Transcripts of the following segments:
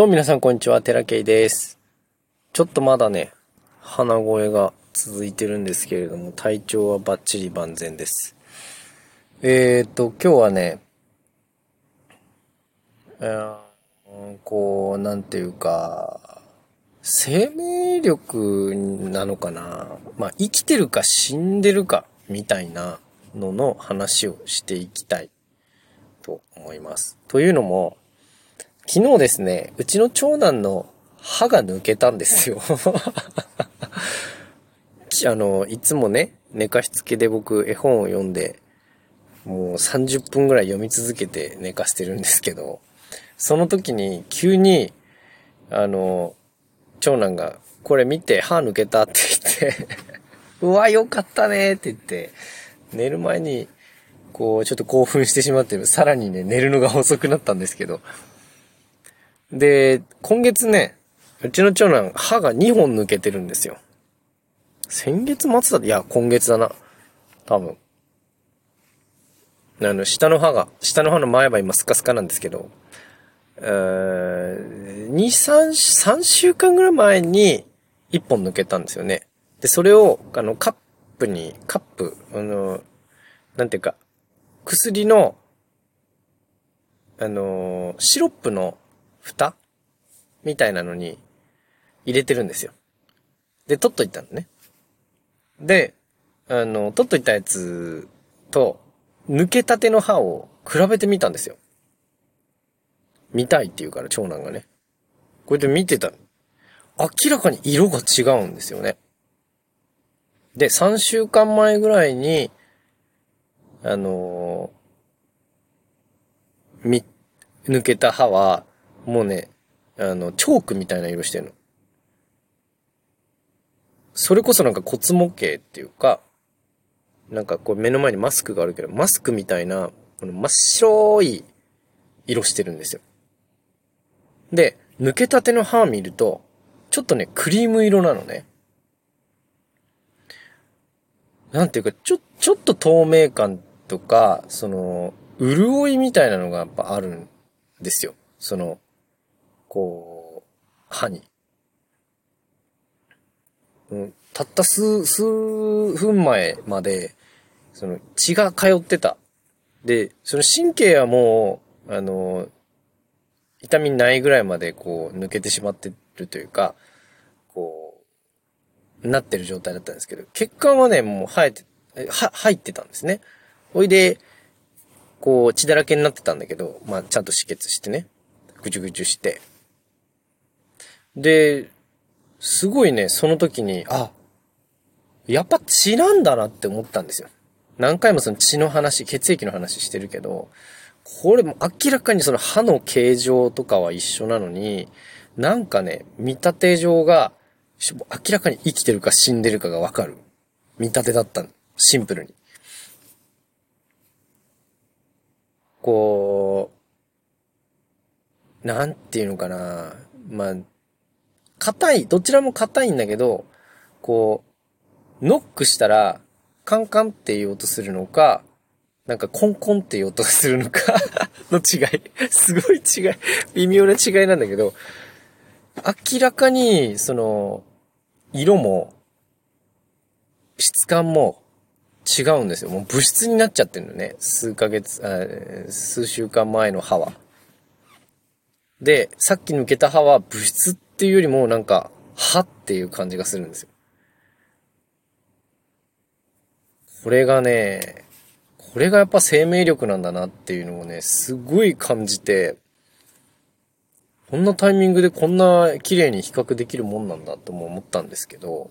どうも皆さんこんにちは、テラケイです。ちょっとまだね、鼻声が続いてるんですけれども、体調はバッチリ万全です。えーと、今日はね、うーこう、なんていうか、生命力なのかなまあ、生きてるか死んでるか、みたいなのの話をしていきたいと思います。というのも、昨日ですね、うちの長男の歯が抜けたんですよ。あの、いつもね、寝かしつけで僕絵本を読んで、もう30分ぐらい読み続けて寝かしてるんですけど、その時に急に、あの、長男が、これ見て歯抜けたって言って、うわ、よかったねって言って、寝る前に、こう、ちょっと興奮してしまって、さらにね、寝るのが遅くなったんですけど、で、今月ね、うちの長男、歯が2本抜けてるんですよ。先月末だいや、今月だな。多分。あの、下の歯が、下の歯の前歯今スカスカなんですけど、えー、2、3、3週間ぐらい前に1本抜けたんですよね。で、それを、あの、カップに、カップ、あの、なんていうか、薬の、あの、シロップの蓋？みたいなのに入れてるんですよ。で、取っといたのね。で、あの、取っといたやつと、抜けたての歯を比べてみたんですよ。見たいって言うから、長男がね。こうやって見てた。明らかに色が違うんですよね。で、3週間前ぐらいに、あのーみ、抜けた歯は、もうね、あの、チョークみたいな色してるの。それこそなんか骨模型っていうか、なんかこう目の前にマスクがあるけど、マスクみたいな、この真っ白い色してるんですよ。で、抜けたての歯を見ると、ちょっとね、クリーム色なのね。なんていうか、ちょ、ちょっと透明感とか、その、潤いみたいなのがやっぱあるんですよ。その、こう、歯に。うん、たった数、数分前まで、その血が通ってた。で、その神経はもう、あの、痛みないぐらいまでこう抜けてしまってるというか、こう、なってる状態だったんですけど、血管はね、もう生えて、は、入ってたんですね。ほいで、こう血だらけになってたんだけど、まあちゃんと止血してね、ぐちゅぐちゅして。で、すごいね、その時に、あ、やっぱ血なんだなって思ったんですよ。何回もその血の話、血液の話してるけど、これも明らかにその歯の形状とかは一緒なのに、なんかね、見立て上が、明らかに生きてるか死んでるかがわかる。見立てだった。シンプルに。こう、なんていうのかな。まあ、硬い、どちらも硬いんだけど、こう、ノックしたら、カンカンっていう音するのか、なんかコンコンっていう音がするのか の違い。すごい違い。微妙な違いなんだけど、明らかに、その、色も、質感も違うんですよ。もう物質になっちゃってるのね。数ヶ月、あ数週間前の歯は。で、さっき抜けた歯は物質っていうよりもなんか、歯っていう感じがするんですよ。これがね、これがやっぱ生命力なんだなっていうのをね、すごい感じて、こんなタイミングでこんな綺麗に比較できるもんなんだとも思ったんですけど、やっ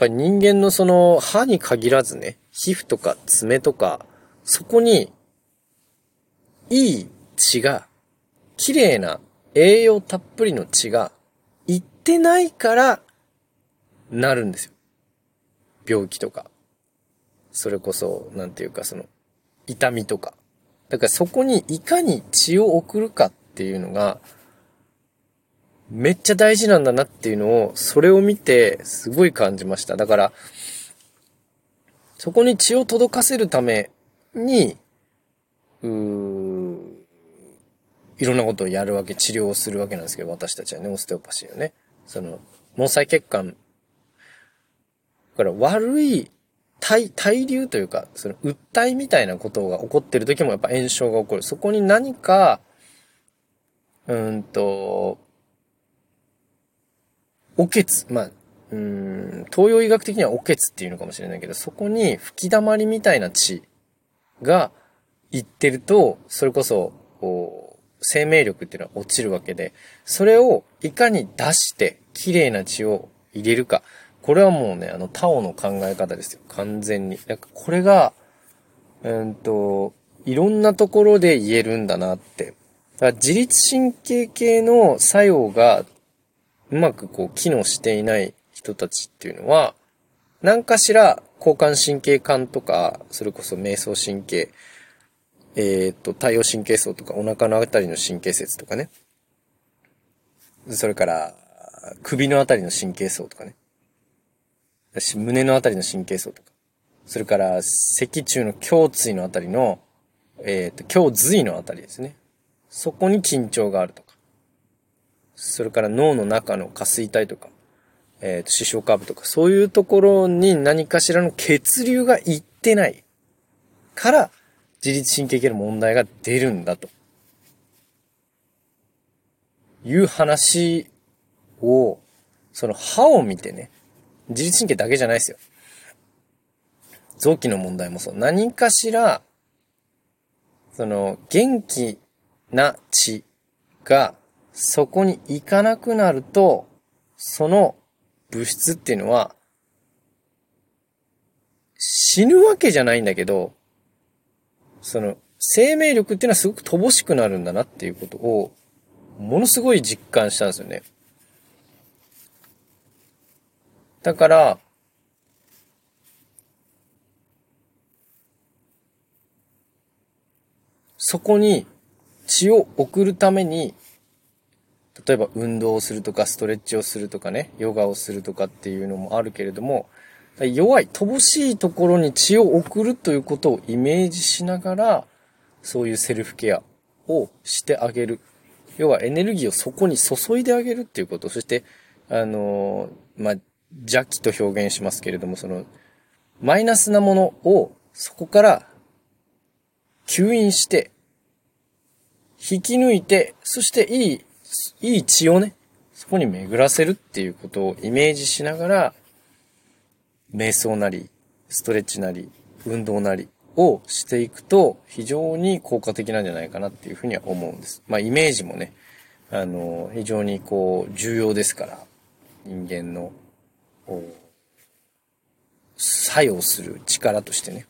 ぱり人間のその歯に限らずね、皮膚とか爪とか、そこに、いい血が、綺麗な栄養たっぷりの血が、いってないから、なるんですよ。病気とか。それこそ、なんていうかその、痛みとか。だからそこにいかに血を送るかっていうのが、めっちゃ大事なんだなっていうのを、それを見て、すごい感じました。だから、そこに血を届かせるために、うーいろんなことをやるわけ、治療をするわけなんですけど、私たちはね、オステオパシーをね。その、毛細血管、だから悪い、対、対流というか、その、訴えみたいなことが起こってる時もやっぱ炎症が起こる。そこに何か、うんと、おけつ、まあ、うん、東洋医学的にはおけつっていうのかもしれないけど、そこに吹き溜まりみたいな血が行ってると、それこそ、こう、生命力っていうのは落ちるわけで、それをいかに出して綺麗な血を入れるか。これはもうね、あの、タオの考え方ですよ。完全に。なんかこれが、うんと、いろんなところで言えるんだなって。だから自律神経系の作用がうまくこう機能していない人たちっていうのは、何かしら交感神経管とか、それこそ瞑想神経、えっ、と、太陽神経層とか、お腹のあたりの神経節とかね。それから、首のあたりの神経層とかね。胸のあたりの神経層とか。それから、脊柱の胸椎のあたりの、えっ、と、胸髄のあたりですね。そこに緊張があるとか。それから脳の中の下垂体とか、えっ、と、視床下部とか、そういうところに何かしらの血流がいってないから、自律神経系の問題が出るんだと。いう話を、その歯を見てね、自律神経だけじゃないですよ。臓器の問題もそう。何かしら、その、元気な血が、そこに行かなくなると、その物質っていうのは、死ぬわけじゃないんだけど、その、生命力っていうのはすごく乏しくなるんだなっていうことを、ものすごい実感したんですよね。だから、そこに血を送るために例えば運動をするとかストレッチをするとかね、ヨガをするとかっていうのもあるけれども、弱い、乏しいところに血を送るということをイメージしながら、そういうセルフケアをしてあげる。要はエネルギーをそこに注いであげるっていうこと。そして、あのー、まあ、邪気と表現しますけれども、その、マイナスなものをそこから吸引して、引き抜いて、そしていいいい血をね、そこに巡らせるっていうことをイメージしながら、瞑想なり、ストレッチなり、運動なりをしていくと非常に効果的なんじゃないかなっていうふうには思うんです。まあイメージもね、あの、非常にこう重要ですから、人間の、作用する力としてね。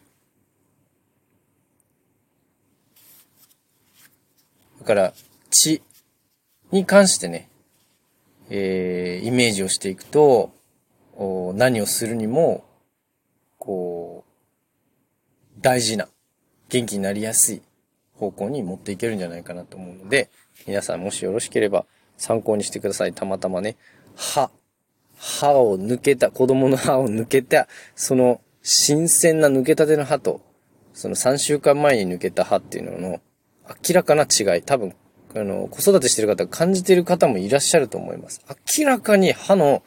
だから、血に関してね、えー、イメージをしていくと、何をするにも、こう、大事な、元気になりやすい方向に持っていけるんじゃないかなと思うので、皆さんもしよろしければ参考にしてください。たまたまね、歯、歯を抜けた、子供の歯を抜けた、その新鮮な抜けたての歯と、その3週間前に抜けた歯っていうのの明らかな違い、多分あの、子育てしてる方感じてる方もいらっしゃると思います。明らかに歯の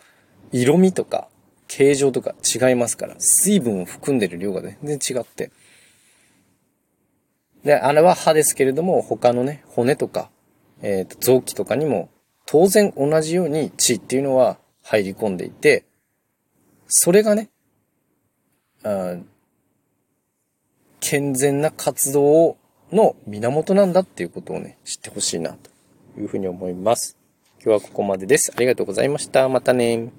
色味とか形状とか違いますから、水分を含んでる量が全然違って。で、あれは歯ですけれども、他のね、骨とか、えっ、ー、と、臓器とかにも、当然同じように血っていうのは入り込んでいて、それがね、あ健全な活動の源なんだっていうことをね、知ってほしいなというふうに思います。今日はここまでです。ありがとうございました。またね